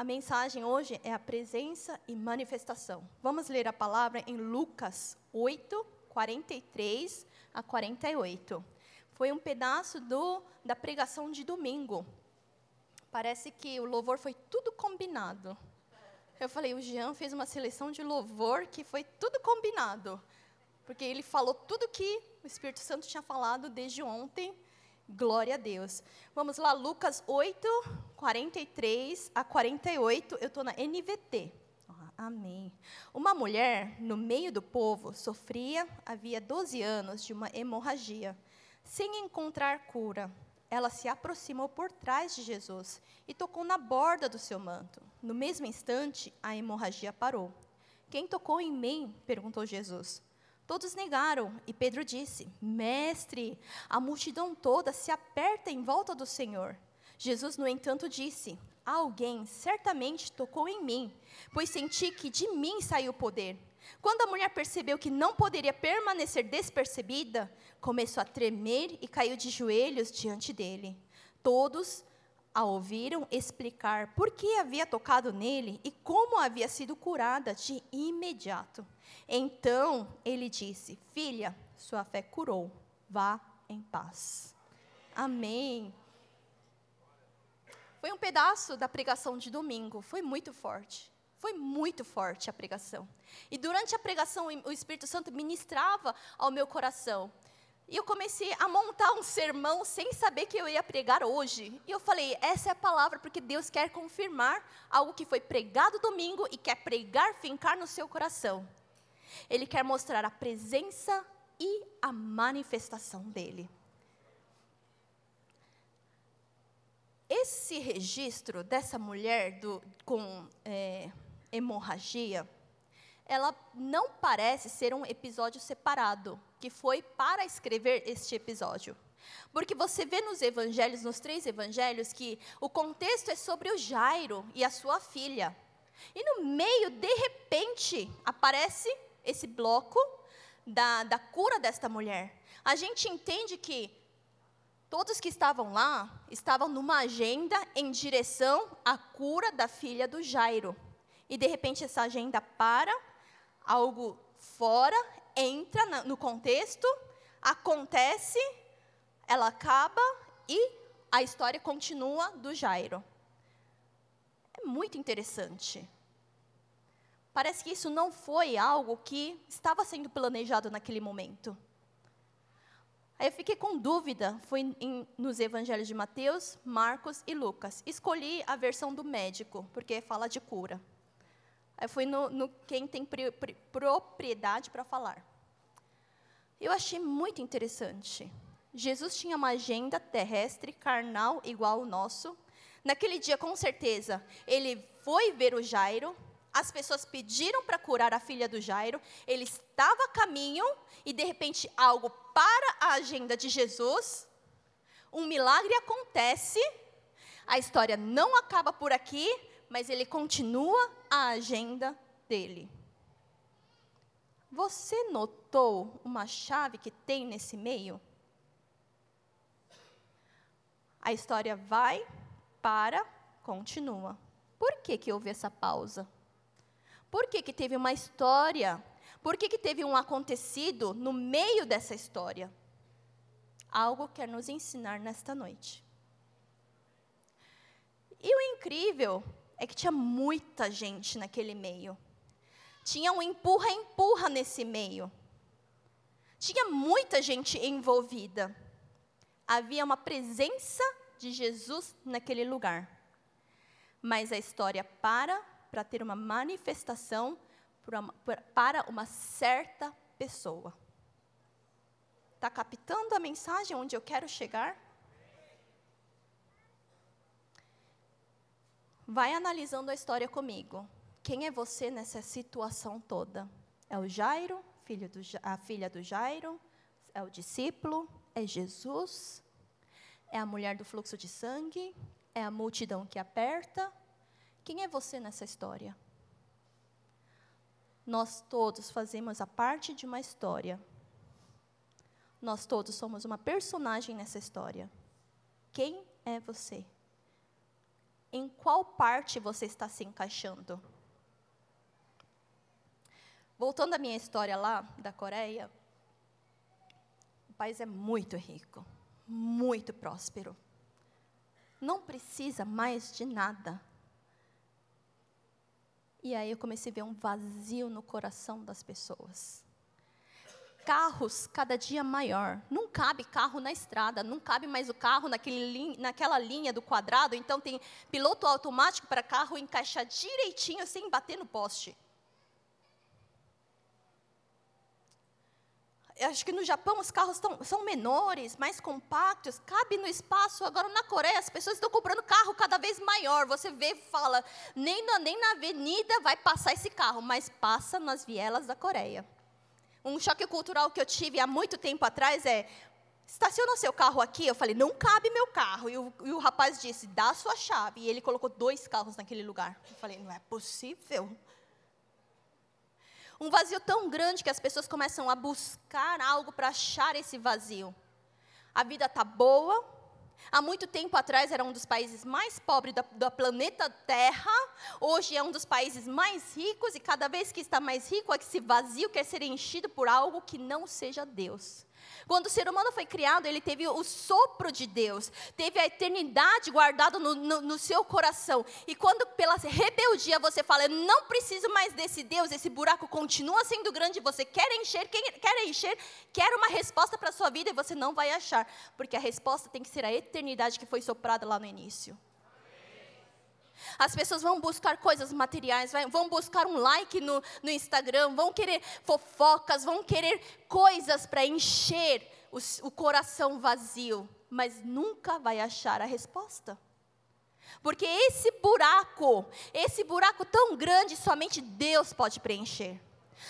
A mensagem hoje é a presença e manifestação. Vamos ler a palavra em Lucas 8, 43 a 48. Foi um pedaço do, da pregação de domingo. Parece que o louvor foi tudo combinado. Eu falei, o Jean fez uma seleção de louvor que foi tudo combinado. Porque ele falou tudo que o Espírito Santo tinha falado desde ontem. Glória a Deus. Vamos lá, Lucas 8, 43 a 48. Eu estou na NVT. Amém. Uma mulher, no meio do povo, sofria, havia 12 anos, de uma hemorragia. Sem encontrar cura, ela se aproximou por trás de Jesus e tocou na borda do seu manto. No mesmo instante, a hemorragia parou. Quem tocou em mim? perguntou Jesus. Todos negaram, e Pedro disse: Mestre, a multidão toda se aperta em volta do Senhor. Jesus, no entanto, disse: Alguém certamente tocou em mim, pois senti que de mim saiu o poder. Quando a mulher percebeu que não poderia permanecer despercebida, começou a tremer e caiu de joelhos diante dele. Todos a ouviram explicar por que havia tocado nele e como havia sido curada de imediato. Então ele disse: Filha, sua fé curou, vá em paz. Amém. Foi um pedaço da pregação de domingo, foi muito forte. Foi muito forte a pregação. E durante a pregação, o Espírito Santo ministrava ao meu coração. E eu comecei a montar um sermão sem saber que eu ia pregar hoje. E eu falei: essa é a palavra, porque Deus quer confirmar algo que foi pregado domingo e quer pregar, fincar no seu coração. Ele quer mostrar a presença e a manifestação dele. Esse registro dessa mulher do, com é, hemorragia, ela não parece ser um episódio separado, que foi para escrever este episódio. Porque você vê nos evangelhos, nos três evangelhos, que o contexto é sobre o Jairo e a sua filha. E no meio, de repente, aparece esse bloco da, da cura desta mulher. A gente entende que todos que estavam lá estavam numa agenda em direção à cura da filha do Jairo. E de repente essa agenda para, algo fora, entra no contexto, acontece, ela acaba e a história continua do Jairo. É muito interessante. Parece que isso não foi algo que estava sendo planejado naquele momento. Aí eu fiquei com dúvida, fui em, nos evangelhos de Mateus, Marcos e Lucas. Escolhi a versão do médico, porque fala de cura. Aí fui no, no quem tem pri, pri, propriedade para falar. Eu achei muito interessante. Jesus tinha uma agenda terrestre, carnal, igual ao nosso. Naquele dia, com certeza, ele foi ver o Jairo, as pessoas pediram para curar a filha do Jairo, ele estava a caminho e de repente algo para a agenda de Jesus, um milagre acontece, a história não acaba por aqui, mas ele continua a agenda dele. Você notou uma chave que tem nesse meio? A história vai, para, continua. Por que, que houve essa pausa? Por que, que teve uma história? Por que, que teve um acontecido no meio dessa história? Algo quer nos ensinar nesta noite. E o incrível é que tinha muita gente naquele meio. Tinha um empurra-empurra nesse meio. Tinha muita gente envolvida. Havia uma presença de Jesus naquele lugar. Mas a história para para ter uma manifestação para uma certa pessoa. Está captando a mensagem onde eu quero chegar? Vai analisando a história comigo. Quem é você nessa situação toda? É o Jairo, filho do, a filha do Jairo? É o discípulo? É Jesus? É a mulher do fluxo de sangue? É a multidão que aperta? Quem é você nessa história? Nós todos fazemos a parte de uma história. Nós todos somos uma personagem nessa história. Quem é você? Em qual parte você está se encaixando? Voltando à minha história lá da Coreia, o país é muito rico, muito próspero. Não precisa mais de nada. E aí eu comecei a ver um vazio no coração das pessoas. Carros cada dia maior. Não cabe carro na estrada, não cabe mais o carro naquele, naquela linha do quadrado. Então tem piloto automático para carro encaixar direitinho sem bater no poste. Acho que no Japão os carros tão, são menores, mais compactos, cabe no espaço. Agora na Coreia as pessoas estão comprando carro cada vez maior. Você vê e fala, nem na, nem na avenida vai passar esse carro, mas passa nas vielas da Coreia. Um choque cultural que eu tive há muito tempo atrás é, estaciona seu carro aqui? Eu falei, não cabe meu carro. E o, e o rapaz disse, dá a sua chave. E ele colocou dois carros naquele lugar. Eu falei, não é possível. Um vazio tão grande que as pessoas começam a buscar algo para achar esse vazio. A vida está boa. Há muito tempo atrás era um dos países mais pobres do, planeta Terra. Hoje é um dos países mais ricos e cada vez que está mais rico, esse vazio quer ser enchido por algo que não seja Deus. Quando o ser humano foi criado, ele teve o sopro de Deus, teve a eternidade guardada no, no, no seu coração. E quando pela rebeldia você fala, eu não preciso mais desse Deus, esse buraco continua sendo grande, você quer encher, quer encher, quer uma resposta para a sua vida e você não vai achar, porque a resposta tem que ser a eternidade que foi soprada lá no início. As pessoas vão buscar coisas materiais, vão buscar um like no, no Instagram, vão querer fofocas, vão querer coisas para encher o, o coração vazio, mas nunca vai achar a resposta. Porque esse buraco, esse buraco tão grande, somente Deus pode preencher.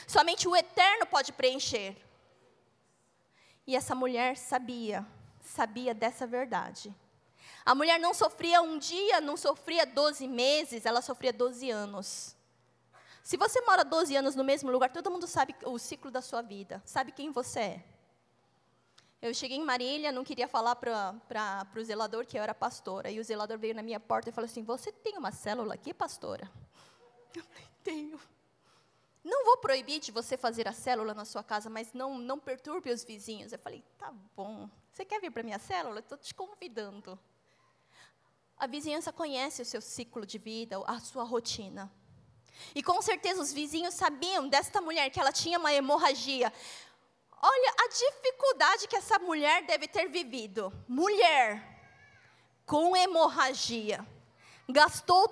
Somente o eterno pode preencher. E essa mulher sabia, sabia dessa verdade. A mulher não sofria um dia, não sofria 12 meses, ela sofria 12 anos. Se você mora 12 anos no mesmo lugar, todo mundo sabe o ciclo da sua vida, sabe quem você é. Eu cheguei em Marília, não queria falar para o zelador que eu era pastora. E o zelador veio na minha porta e falou assim: Você tem uma célula aqui, pastora? Eu falei: Tenho. Não vou proibir de você fazer a célula na sua casa, mas não, não perturbe os vizinhos. Eu falei: Tá bom. Você quer vir para minha célula? Estou te convidando. A vizinhança conhece o seu ciclo de vida, a sua rotina. E com certeza os vizinhos sabiam desta mulher que ela tinha uma hemorragia. Olha a dificuldade que essa mulher deve ter vivido. Mulher com hemorragia. Gastou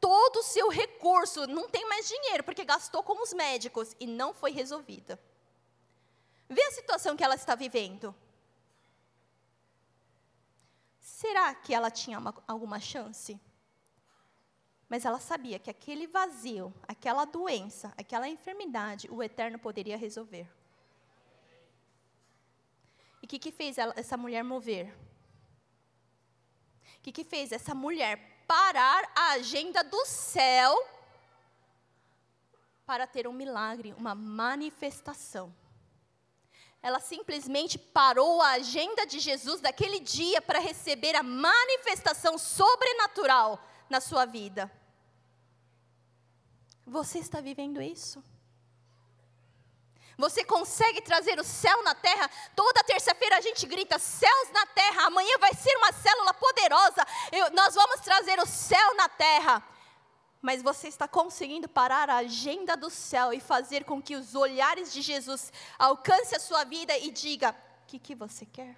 todo o seu recurso, não tem mais dinheiro, porque gastou com os médicos e não foi resolvida. Vê a situação que ela está vivendo. Será que ela tinha uma, alguma chance? Mas ela sabia que aquele vazio, aquela doença, aquela enfermidade, o Eterno poderia resolver. E o que, que fez ela, essa mulher mover? O que, que fez essa mulher parar a agenda do céu para ter um milagre, uma manifestação? Ela simplesmente parou a agenda de Jesus daquele dia para receber a manifestação sobrenatural na sua vida. Você está vivendo isso? Você consegue trazer o céu na terra? Toda terça-feira a gente grita: céus na terra. Amanhã vai ser uma célula poderosa. Eu, nós vamos trazer o céu na terra mas você está conseguindo parar a agenda do céu e fazer com que os olhares de Jesus alcance a sua vida e diga: o que, que você quer?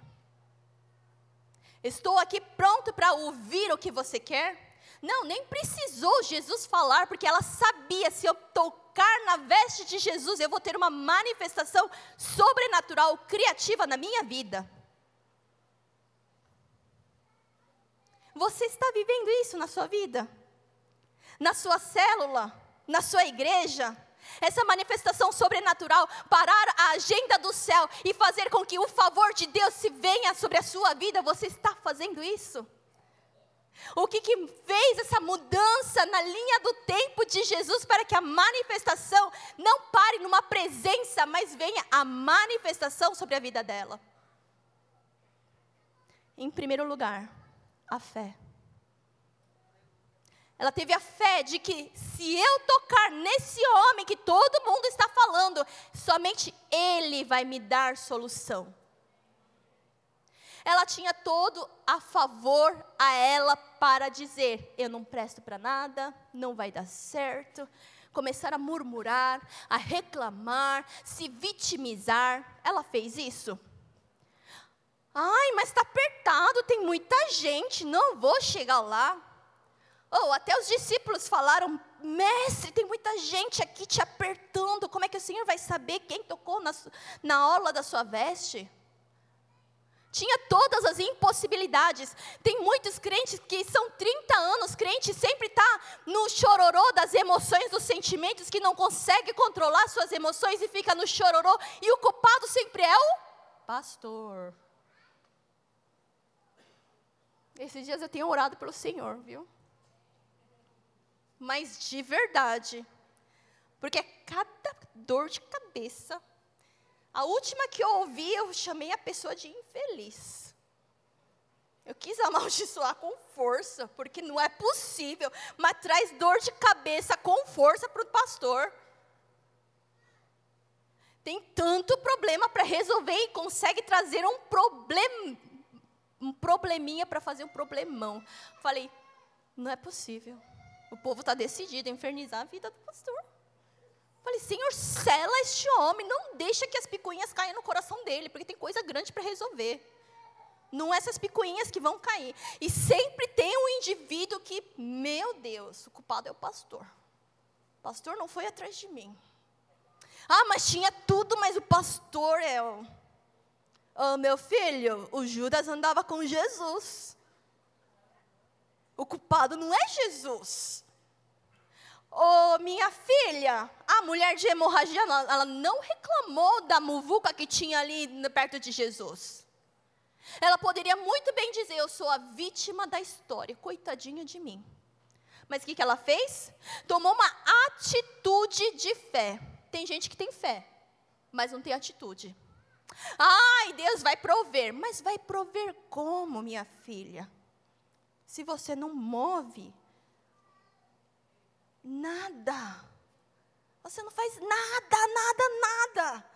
Estou aqui pronto para ouvir o que você quer? Não, nem precisou Jesus falar, porque ela sabia: se eu tocar na veste de Jesus, eu vou ter uma manifestação sobrenatural, criativa na minha vida. Você está vivendo isso na sua vida? Na sua célula, na sua igreja, essa manifestação sobrenatural, parar a agenda do céu e fazer com que o favor de Deus se venha sobre a sua vida, você está fazendo isso? O que, que fez essa mudança na linha do tempo de Jesus para que a manifestação não pare numa presença, mas venha a manifestação sobre a vida dela? Em primeiro lugar, a fé. Ela teve a fé de que se eu tocar nesse homem que todo mundo está falando, somente ele vai me dar solução. Ela tinha todo a favor a ela para dizer: eu não presto para nada, não vai dar certo. Começar a murmurar, a reclamar, se vitimizar. Ela fez isso? Ai, mas está apertado, tem muita gente, não vou chegar lá. Ou oh, até os discípulos falaram: Mestre, tem muita gente aqui te apertando, como é que o Senhor vai saber quem tocou na, na orla da sua veste? Tinha todas as impossibilidades. Tem muitos crentes que são 30 anos crente, sempre está no chororô das emoções, dos sentimentos, que não consegue controlar suas emoções e fica no chororô, e o culpado sempre é o pastor. Esses dias eu tenho orado pelo Senhor, viu? Mas de verdade. Porque cada dor de cabeça. A última que eu ouvi, eu chamei a pessoa de infeliz. Eu quis amaldiçoar com força, porque não é possível, mas traz dor de cabeça com força para o pastor. Tem tanto problema para resolver e consegue trazer um problema, um probleminha para fazer um problemão. Falei, não é possível. O povo está decidido a infernizar a vida do pastor. Falei, Senhor, sela este homem, não deixa que as picuinhas caiam no coração dele, porque tem coisa grande para resolver. Não essas picuinhas que vão cair. E sempre tem um indivíduo que, meu Deus, o culpado é o pastor. O pastor não foi atrás de mim. Ah, mas tinha tudo, mas o pastor é o. Oh, meu filho, o Judas andava com Jesus. O culpado não é Jesus. Oh, minha filha, a mulher de hemorragia, ela não reclamou da muvuca que tinha ali perto de Jesus. Ela poderia muito bem dizer: Eu sou a vítima da história, coitadinha de mim. Mas o que, que ela fez? Tomou uma atitude de fé. Tem gente que tem fé, mas não tem atitude. Ai, Deus vai prover. Mas vai prover como, minha filha? Se você não move nada. Você não faz nada, nada, nada.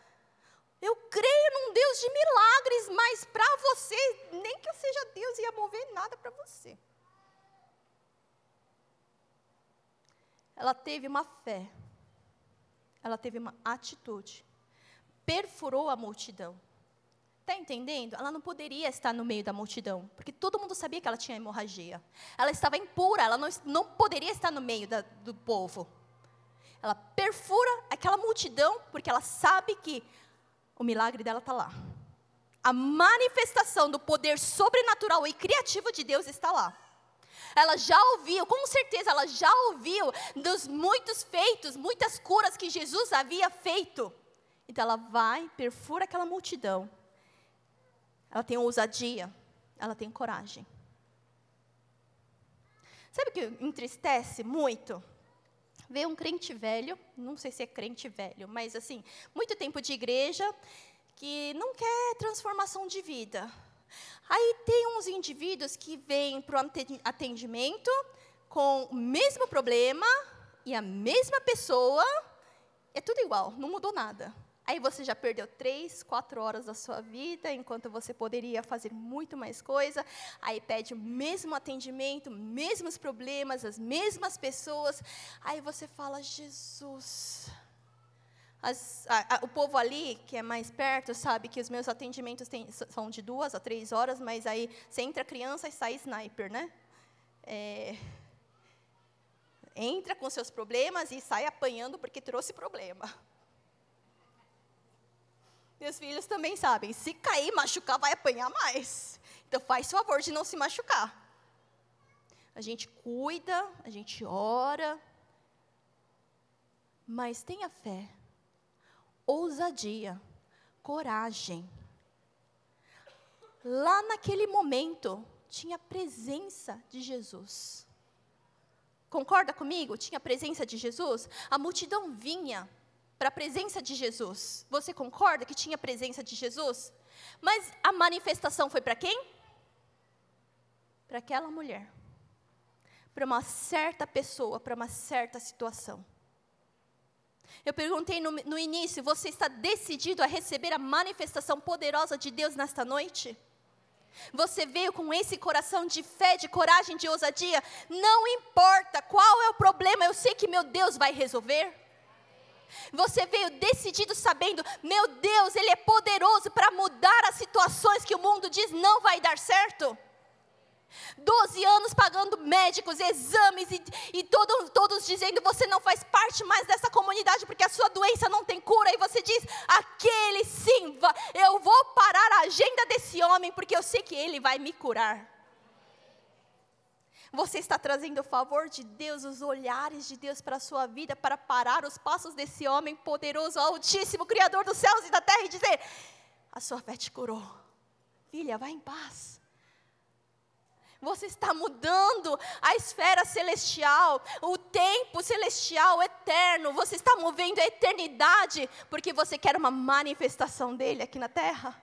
Eu creio num Deus de milagres, mas para você, nem que eu seja Deus, ia mover nada para você. Ela teve uma fé, ela teve uma atitude, perfurou a multidão. Está entendendo? Ela não poderia estar no meio da multidão, porque todo mundo sabia que ela tinha hemorragia. Ela estava impura, ela não, não poderia estar no meio da, do povo. Ela perfura aquela multidão, porque ela sabe que o milagre dela está lá. A manifestação do poder sobrenatural e criativo de Deus está lá. Ela já ouviu, com certeza, ela já ouviu dos muitos feitos, muitas curas que Jesus havia feito. Então ela vai, perfura aquela multidão ela tem ousadia, ela tem coragem. Sabe o que entristece muito? Ver um crente velho, não sei se é crente velho, mas assim, muito tempo de igreja, que não quer transformação de vida. Aí tem uns indivíduos que vêm para o atendimento com o mesmo problema e a mesma pessoa, é tudo igual, não mudou nada. Aí você já perdeu três, quatro horas da sua vida, enquanto você poderia fazer muito mais coisa. Aí pede o mesmo atendimento, mesmos problemas, as mesmas pessoas. Aí você fala, Jesus. As, a, a, o povo ali, que é mais perto, sabe que os meus atendimentos tem, são de duas a três horas, mas aí você entra criança e sai sniper, né? É, entra com seus problemas e sai apanhando porque trouxe problema. Meus filhos também sabem, se cair, machucar, vai apanhar mais. Então faz favor de não se machucar. A gente cuida, a gente ora, mas tenha fé, ousadia, coragem. Lá naquele momento, tinha a presença de Jesus. Concorda comigo? Tinha a presença de Jesus? A multidão vinha para a presença de Jesus. Você concorda que tinha a presença de Jesus? Mas a manifestação foi para quem? Para aquela mulher. para uma certa pessoa, para uma certa situação. Eu perguntei no, no, início: você está decidido a receber a manifestação poderosa de Deus nesta noite? Você veio com esse coração de fé, de coragem, de ousadia? Não importa qual é o problema, eu sei que meu Deus vai resolver. Você veio decidido sabendo, meu Deus, Ele é poderoso para mudar as situações que o mundo diz não vai dar certo. Doze anos pagando médicos, exames e, e todo, todos dizendo você não faz parte mais dessa comunidade porque a sua doença não tem cura. E você diz: aquele sim, eu vou parar a agenda desse homem porque eu sei que ele vai me curar. Você está trazendo o favor de Deus, os olhares de Deus para a sua vida, para parar os passos desse homem poderoso, altíssimo, Criador dos céus e da terra, e dizer: A sua fé te curou. Filha, vá em paz. Você está mudando a esfera celestial, o tempo celestial, eterno. Você está movendo a eternidade, porque você quer uma manifestação dele aqui na terra.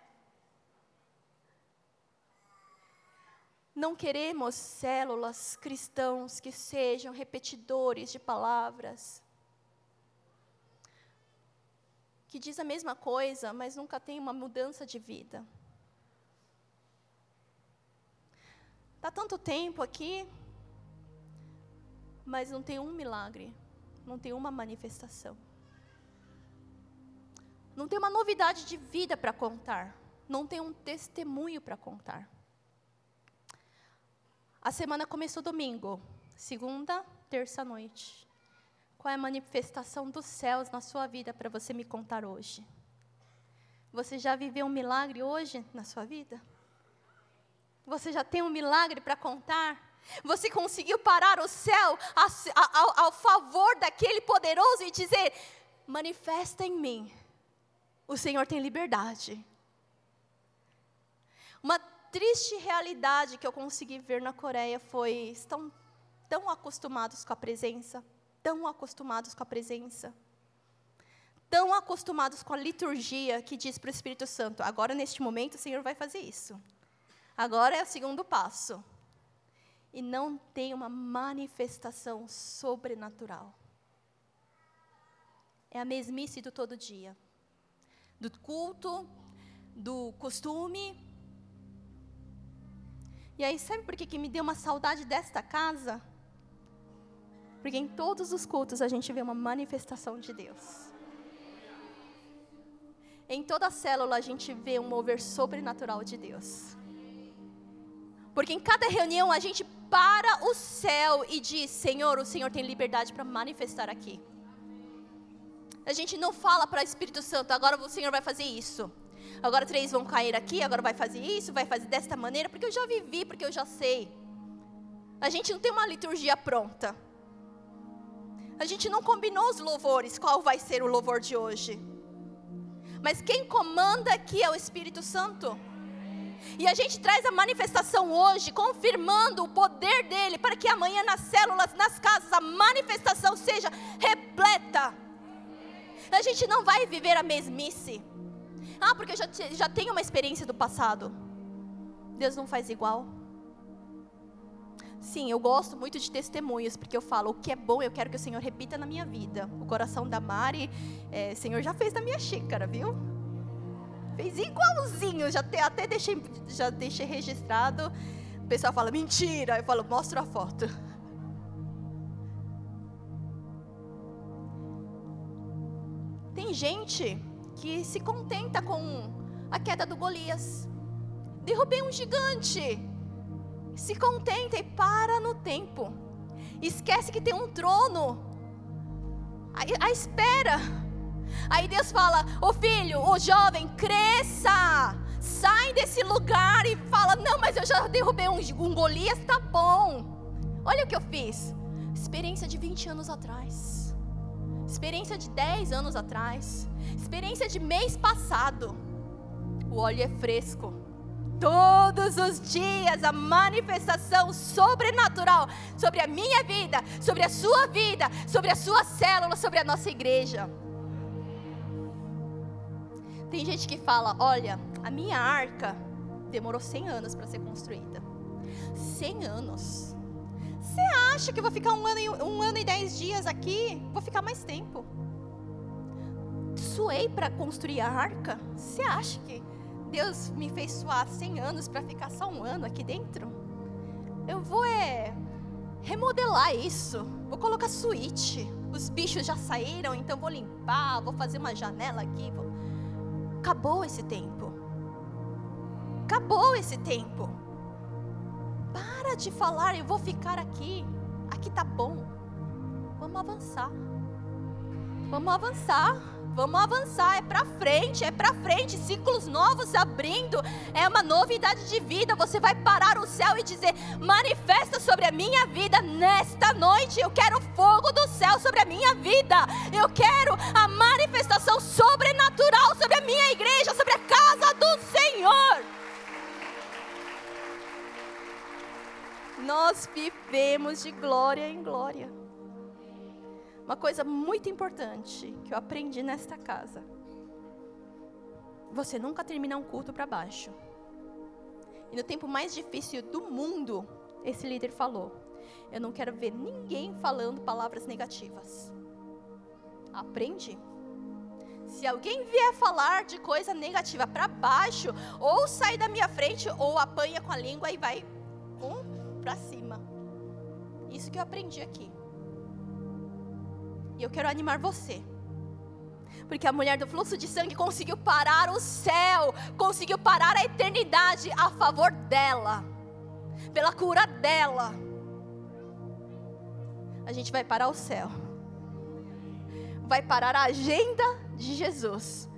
Não queremos células cristãos que sejam repetidores de palavras, que diz a mesma coisa, mas nunca tem uma mudança de vida. Está tanto tempo aqui, mas não tem um milagre, não tem uma manifestação. Não tem uma novidade de vida para contar, não tem um testemunho para contar. A semana começou domingo, segunda, terça noite. Qual é a manifestação dos céus na sua vida para você me contar hoje? Você já viveu um milagre hoje na sua vida? Você já tem um milagre para contar? Você conseguiu parar o céu ao, ao favor daquele poderoso e dizer: manifesta em mim, o Senhor tem liberdade. Uma triste realidade que eu consegui ver na Coreia foi: estão tão acostumados com a presença, tão acostumados com a presença, tão acostumados com a liturgia que diz para o Espírito Santo: agora neste momento o Senhor vai fazer isso. Agora é o segundo passo. E não tem uma manifestação sobrenatural. É a mesmice do todo dia. Do culto, do costume, e aí, sabe por que, que me deu uma saudade desta casa? Porque em todos os cultos a gente vê uma manifestação de Deus. Em toda célula a gente vê um mover sobrenatural de Deus. Porque em cada reunião a gente para o céu e diz: Senhor, o Senhor tem liberdade para manifestar aqui. A gente não fala para o Espírito Santo, agora o Senhor vai fazer isso. Agora três vão cair aqui, agora vai fazer isso, vai fazer desta maneira, porque eu já vivi, porque eu já sei. A gente não tem uma liturgia pronta. A gente não combinou os louvores, qual vai ser o louvor de hoje. Mas quem comanda aqui é o Espírito Santo. E a gente traz a manifestação hoje, confirmando o poder dele, para que amanhã nas células, nas casas, a manifestação seja repleta. A gente não vai viver a mesmice. Ah, porque eu já, já tenho uma experiência do passado. Deus não faz igual. Sim, eu gosto muito de testemunhos, porque eu falo, o que é bom eu quero que o Senhor repita na minha vida. O coração da Mari, é, o Senhor já fez na minha xícara, viu? Fez igualzinho, já te, até deixei, já deixei registrado. O pessoal fala, mentira. Eu falo, mostra a foto. Tem gente que se contenta com a queda do Golias. Derrubei um gigante. Se contenta e para no tempo. Esquece que tem um trono à espera. Aí Deus fala: "O filho, o jovem, cresça. Sai desse lugar e fala: "Não, mas eu já derrubei um, um Golias, tá bom. Olha o que eu fiz. Experiência de 20 anos atrás experiência de 10 anos atrás, experiência de mês passado. O óleo é fresco. Todos os dias a manifestação sobrenatural sobre a minha vida, sobre a sua vida, sobre a sua célula, sobre a nossa igreja. Tem gente que fala: olha, a minha arca demorou 100 anos para ser construída. 100 anos. Você acha que eu vou ficar um ano, e, um ano e dez dias aqui? Vou ficar mais tempo. Suei para construir a arca? Você acha que Deus me fez suar 100 anos para ficar só um ano aqui dentro? Eu vou é, remodelar isso. Vou colocar suíte. Os bichos já saíram, então vou limpar, vou fazer uma janela aqui. Vou... Acabou esse tempo. Acabou esse tempo. Para de falar, eu vou ficar aqui. Aqui tá bom. Vamos avançar. Vamos avançar. Vamos avançar, é para frente, é para frente, ciclos novos abrindo, é uma novidade de vida. Você vai parar o céu e dizer: manifesta sobre a minha vida nesta noite. Eu quero fogo do céu sobre a minha vida. Eu quero a manifestação Nós vivemos de glória em glória. Uma coisa muito importante que eu aprendi nesta casa. Você nunca termina um culto para baixo. E no tempo mais difícil do mundo, esse líder falou: Eu não quero ver ninguém falando palavras negativas. Aprende. Se alguém vier falar de coisa negativa para baixo, ou sai da minha frente, ou apanha com a língua e vai para cima. Isso que eu aprendi aqui. E eu quero animar você. Porque a mulher do fluxo de sangue conseguiu parar o céu, conseguiu parar a eternidade a favor dela, pela cura dela. A gente vai parar o céu, vai parar a agenda de Jesus,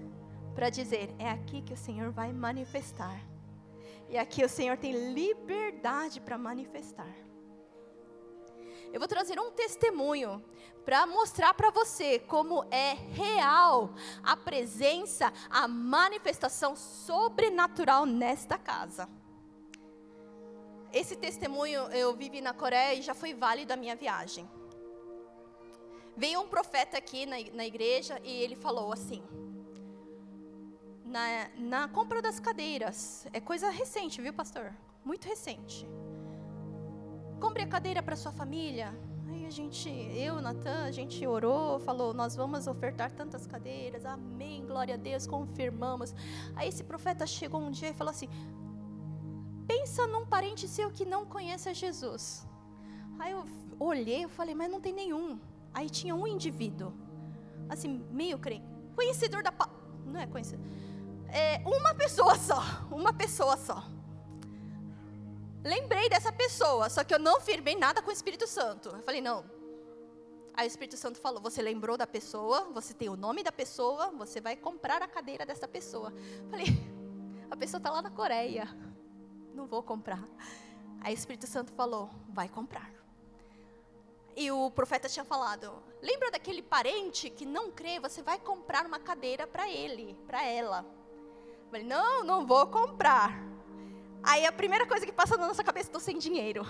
para dizer: é aqui que o Senhor vai manifestar, e aqui o Senhor tem liberdade para manifestar. Eu vou trazer um testemunho para mostrar para você como é real a presença, a manifestação sobrenatural nesta casa. Esse testemunho eu vivi na Coreia e já foi válido a minha viagem. Veio um profeta aqui na, na igreja e ele falou assim: na, na compra das cadeiras, é coisa recente, viu, pastor? Muito recente compre a cadeira para sua família. Aí a gente, eu, Natan, a gente orou, falou, nós vamos ofertar tantas cadeiras, amém, glória a Deus, confirmamos. Aí esse profeta chegou um dia e falou assim: pensa num parente seu que não conhece a Jesus. Aí eu olhei, eu falei, mas não tem nenhum. Aí tinha um indivíduo, assim, meio crente, conhecedor da. Não é conhecedor. É uma pessoa só, uma pessoa só lembrei dessa pessoa, só que eu não firmei nada com o Espírito Santo. Eu falei, não. Aí o Espírito Santo falou: Você lembrou da pessoa, você tem o nome da pessoa, você vai comprar a cadeira dessa pessoa. Eu falei: A pessoa está lá na Coreia, não vou comprar. Aí o Espírito Santo falou: Vai comprar. E o profeta tinha falado: Lembra daquele parente que não crê? Você vai comprar uma cadeira para ele, para ela. Falei: Não, não vou comprar. Aí a primeira coisa que passa na nossa cabeça, estou sem dinheiro.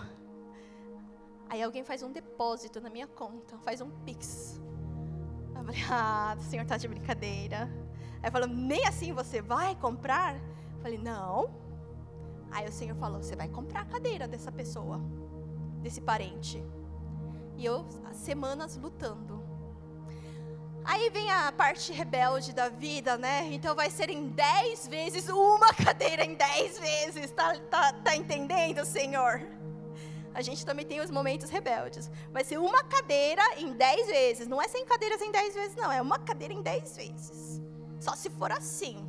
Aí alguém faz um depósito na minha conta, faz um pix. Eu falei, ah, o senhor está de brincadeira. Aí falou, nem assim você vai comprar? Eu falei, não. Aí o senhor falou, você vai comprar a cadeira dessa pessoa, desse parente. E eu, semanas lutando. Aí vem a parte rebelde da vida, né? Então vai ser em dez vezes, uma cadeira em dez vezes. Tá, tá, tá entendendo, Senhor? A gente também tem os momentos rebeldes. Vai ser uma cadeira em dez vezes. Não é cem cadeiras em dez vezes, não. É uma cadeira em dez vezes. Só se for assim.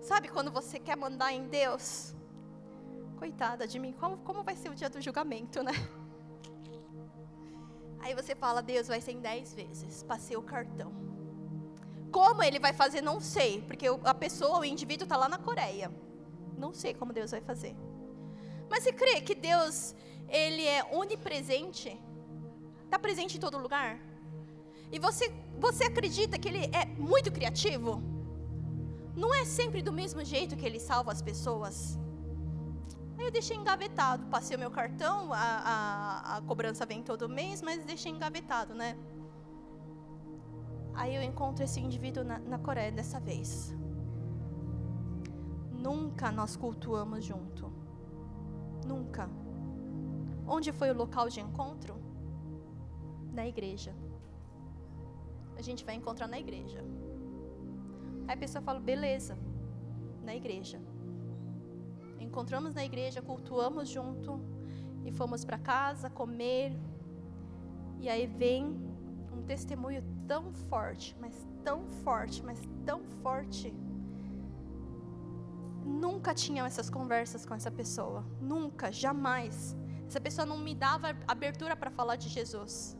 Sabe quando você quer mandar em Deus? Coitada de mim, como, como vai ser o dia do julgamento, né? Aí você fala, Deus vai ser em dez vezes. Passei o cartão. Como ele vai fazer, não sei. Porque a pessoa, o indivíduo está lá na Coreia. Não sei como Deus vai fazer. Mas você crê que Deus, ele é onipresente? Está presente em todo lugar? E você, você acredita que ele é muito criativo? Não é sempre do mesmo jeito que ele salva as pessoas? Aí eu deixei engavetado, passei o meu cartão, a, a, a cobrança vem todo mês, mas deixei engavetado, né? Aí eu encontro esse indivíduo na, na Coreia dessa vez. Nunca nós cultuamos junto. Nunca. Onde foi o local de encontro? Na igreja. A gente vai encontrar na igreja. Aí a pessoa fala, beleza, na igreja. Encontramos na igreja, cultuamos junto e fomos para casa comer. E aí vem um testemunho tão forte, mas tão forte, mas tão forte. Nunca tinham essas conversas com essa pessoa, nunca, jamais. Essa pessoa não me dava abertura para falar de Jesus.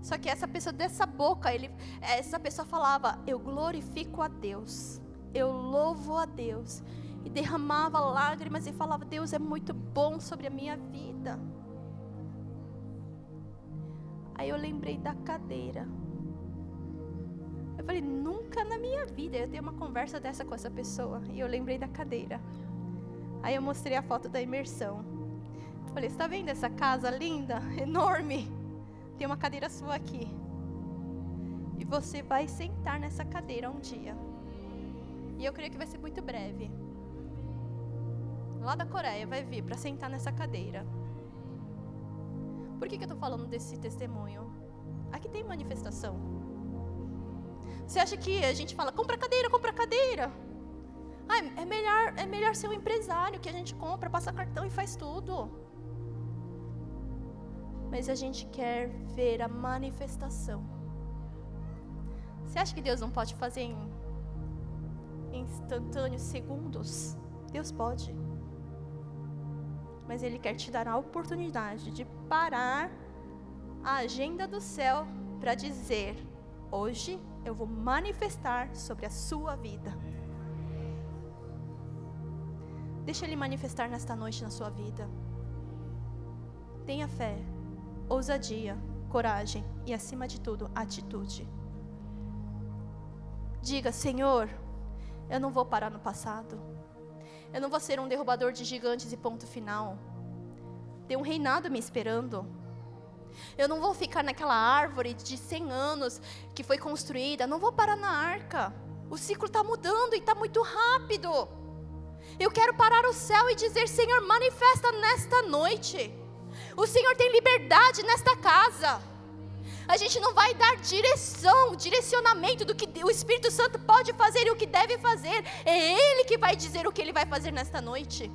Só que essa pessoa dessa boca, ele, essa pessoa falava: "Eu glorifico a Deus. Eu louvo a Deus." E derramava lágrimas e falava: "Deus é muito bom sobre a minha vida." Aí eu lembrei da cadeira. Eu falei, nunca na minha vida eu tenho uma conversa dessa com essa pessoa. E eu lembrei da cadeira. Aí eu mostrei a foto da imersão. Eu falei, está vendo essa casa linda, enorme? Tem uma cadeira sua aqui. E você vai sentar nessa cadeira um dia. E eu creio que vai ser muito breve. Lá da Coreia vai vir para sentar nessa cadeira. Por que, que eu estou falando desse testemunho? Aqui tem manifestação. Você acha que a gente fala, compra cadeira, compra cadeira? Ah, é melhor, é melhor ser um empresário que a gente compra, passa cartão e faz tudo. Mas a gente quer ver a manifestação. Você acha que Deus não pode fazer em instantâneos segundos? Deus pode mas Ele quer te dar a oportunidade de parar a agenda do céu para dizer: hoje eu vou manifestar sobre a sua vida. Deixa Ele manifestar nesta noite na sua vida. Tenha fé, ousadia, coragem e, acima de tudo, atitude. Diga: Senhor, eu não vou parar no passado. Eu não vou ser um derrubador de gigantes e ponto final. Tem um reinado me esperando. Eu não vou ficar naquela árvore de 100 anos que foi construída. Não vou parar na arca. O ciclo está mudando e está muito rápido. Eu quero parar o céu e dizer: Senhor, manifesta nesta noite. O Senhor tem liberdade nesta casa. A gente não vai dar direção, direcionamento do que o Espírito Santo pode fazer e o que deve fazer. É Ele que vai dizer o que Ele vai fazer nesta noite.